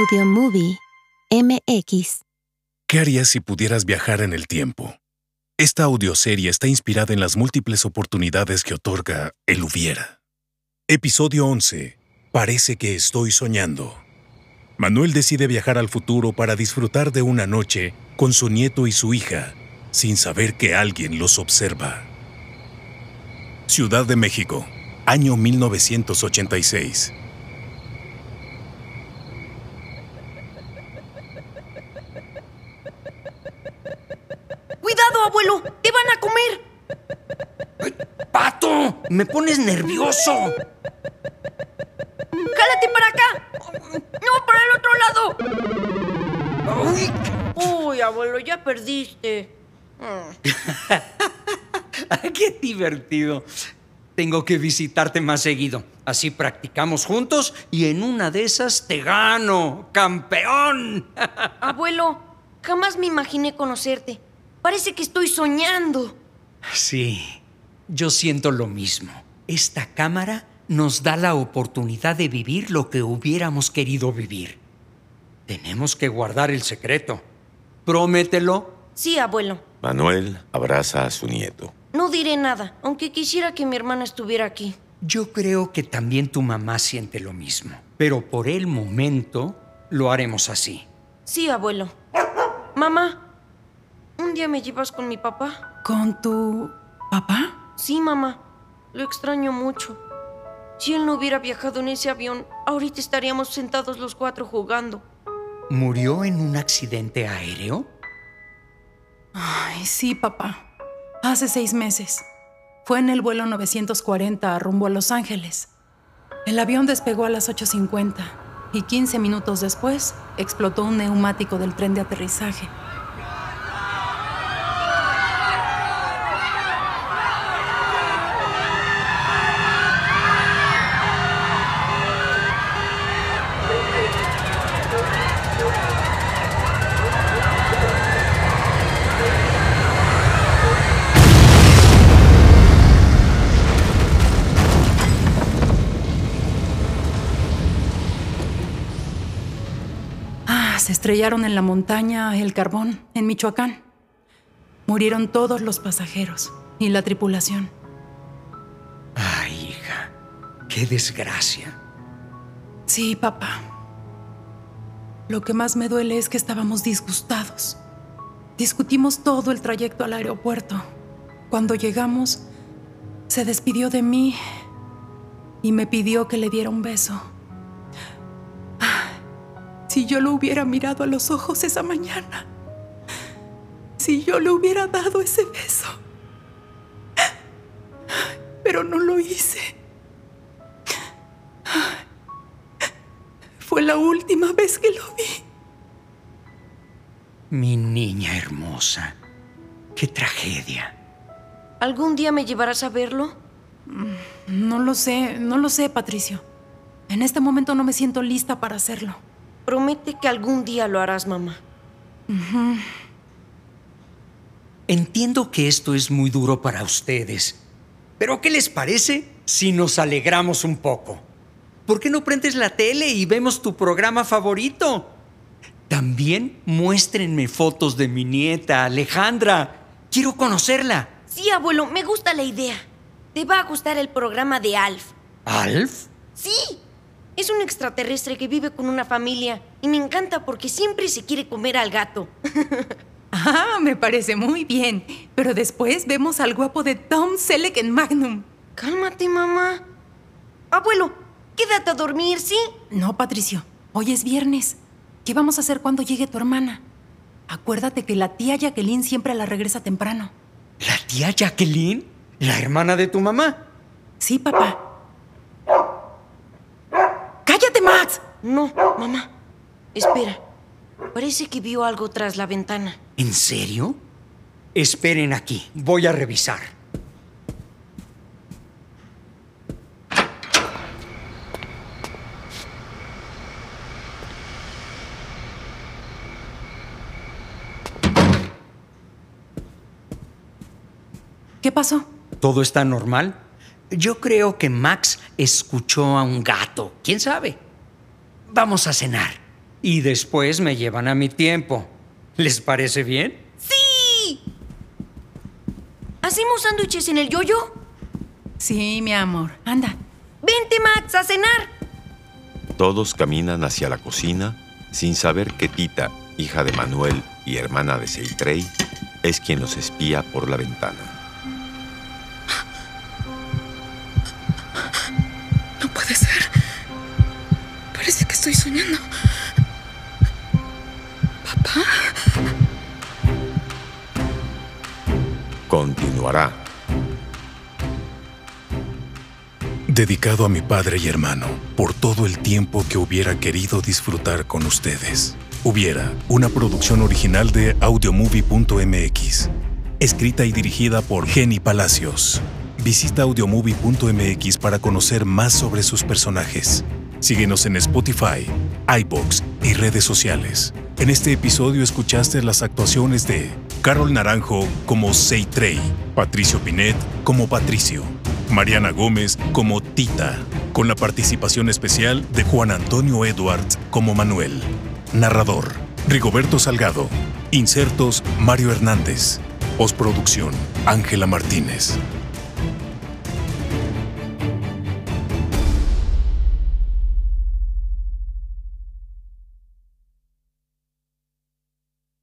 Audio Movie MX. ¿Qué harías si pudieras viajar en el tiempo? Esta audioserie está inspirada en las múltiples oportunidades que otorga el hubiera. Episodio 11. Parece que estoy soñando. Manuel decide viajar al futuro para disfrutar de una noche con su nieto y su hija, sin saber que alguien los observa. Ciudad de México, año 1986. ¡Cuidado, abuelo! ¡Te van a comer! ¡Pato! ¡Me pones nervioso! ¡Jálate para acá! ¡No, para el otro lado! ¡Uy! Uy, abuelo, ya perdiste. ¡Qué divertido! Tengo que visitarte más seguido. Así practicamos juntos y en una de esas te gano. ¡Campeón! Abuelo, jamás me imaginé conocerte. Parece que estoy soñando. Sí, yo siento lo mismo. Esta cámara nos da la oportunidad de vivir lo que hubiéramos querido vivir. Tenemos que guardar el secreto. Promételo. Sí, abuelo. Manuel abraza a su nieto. No diré nada, aunque quisiera que mi hermana estuviera aquí. Yo creo que también tu mamá siente lo mismo. Pero por el momento lo haremos así. Sí, abuelo. Mamá, ¿un día me llevas con mi papá? ¿Con tu papá? Sí, mamá. Lo extraño mucho. Si él no hubiera viajado en ese avión, ahorita estaríamos sentados los cuatro jugando. ¿Murió en un accidente aéreo? Ay, sí, papá. Hace seis meses. Fue en el vuelo 940 rumbo a Los Ángeles. El avión despegó a las 8.50 y 15 minutos después explotó un neumático del tren de aterrizaje. Estrellaron en la montaña El Carbón, en Michoacán. Murieron todos los pasajeros y la tripulación. Ay, hija, qué desgracia. Sí, papá. Lo que más me duele es que estábamos disgustados. Discutimos todo el trayecto al aeropuerto. Cuando llegamos, se despidió de mí y me pidió que le diera un beso. Si yo lo hubiera mirado a los ojos esa mañana. Si yo le hubiera dado ese beso. Pero no lo hice. Fue la última vez que lo vi. Mi niña hermosa. Qué tragedia. ¿Algún día me llevarás a verlo? No lo sé, no lo sé, Patricio. En este momento no me siento lista para hacerlo. Promete que algún día lo harás, mamá. Entiendo que esto es muy duro para ustedes, pero ¿qué les parece si nos alegramos un poco? ¿Por qué no prendes la tele y vemos tu programa favorito? También muéstrenme fotos de mi nieta Alejandra. Quiero conocerla. Sí, abuelo, me gusta la idea. Te va a gustar el programa de Alf. ¿Alf? Sí, es un extraterrestre que vive con una familia y me encanta porque siempre se quiere comer al gato. Ah, me parece muy bien. Pero después vemos al guapo de Tom Selleck en Magnum. Cálmate, mamá. Abuelo, quédate a dormir, ¿sí? No, Patricio. Hoy es viernes. ¿Qué vamos a hacer cuando llegue tu hermana? Acuérdate que la tía Jacqueline siempre la regresa temprano. ¿La tía Jacqueline? ¿La hermana de tu mamá? Sí, papá. ¡Cállate, Max! No, mamá. Espera. Parece que vio algo tras la ventana. ¿En serio? Esperen aquí, voy a revisar. ¿Qué pasó? ¿Todo está normal? Yo creo que Max escuchó a un gato. ¿Quién sabe? Vamos a cenar. y después me llevan a mi tiempo. ¿Les parece bien? ¡Sí! ¿Hacemos sándwiches en el yoyo? Sí, mi amor. Anda. Vente, Max, a cenar. Todos caminan hacia la cocina sin saber que Tita, hija de Manuel y hermana de Seitrey, es quien los espía por la ventana. Papá. Continuará. Dedicado a mi padre y hermano, por todo el tiempo que hubiera querido disfrutar con ustedes. Hubiera, una producción original de audiomovie.mx. Escrita y dirigida por Jenny Palacios. Visita audiomovie.mx para conocer más sobre sus personajes. Síguenos en Spotify, iBox y redes sociales. En este episodio escuchaste las actuaciones de Carol Naranjo como Seitrey, Patricio Pinet como Patricio, Mariana Gómez como Tita, con la participación especial de Juan Antonio Edwards como Manuel. Narrador, Rigoberto Salgado. Insertos, Mario Hernández. Postproducción, Ángela Martínez.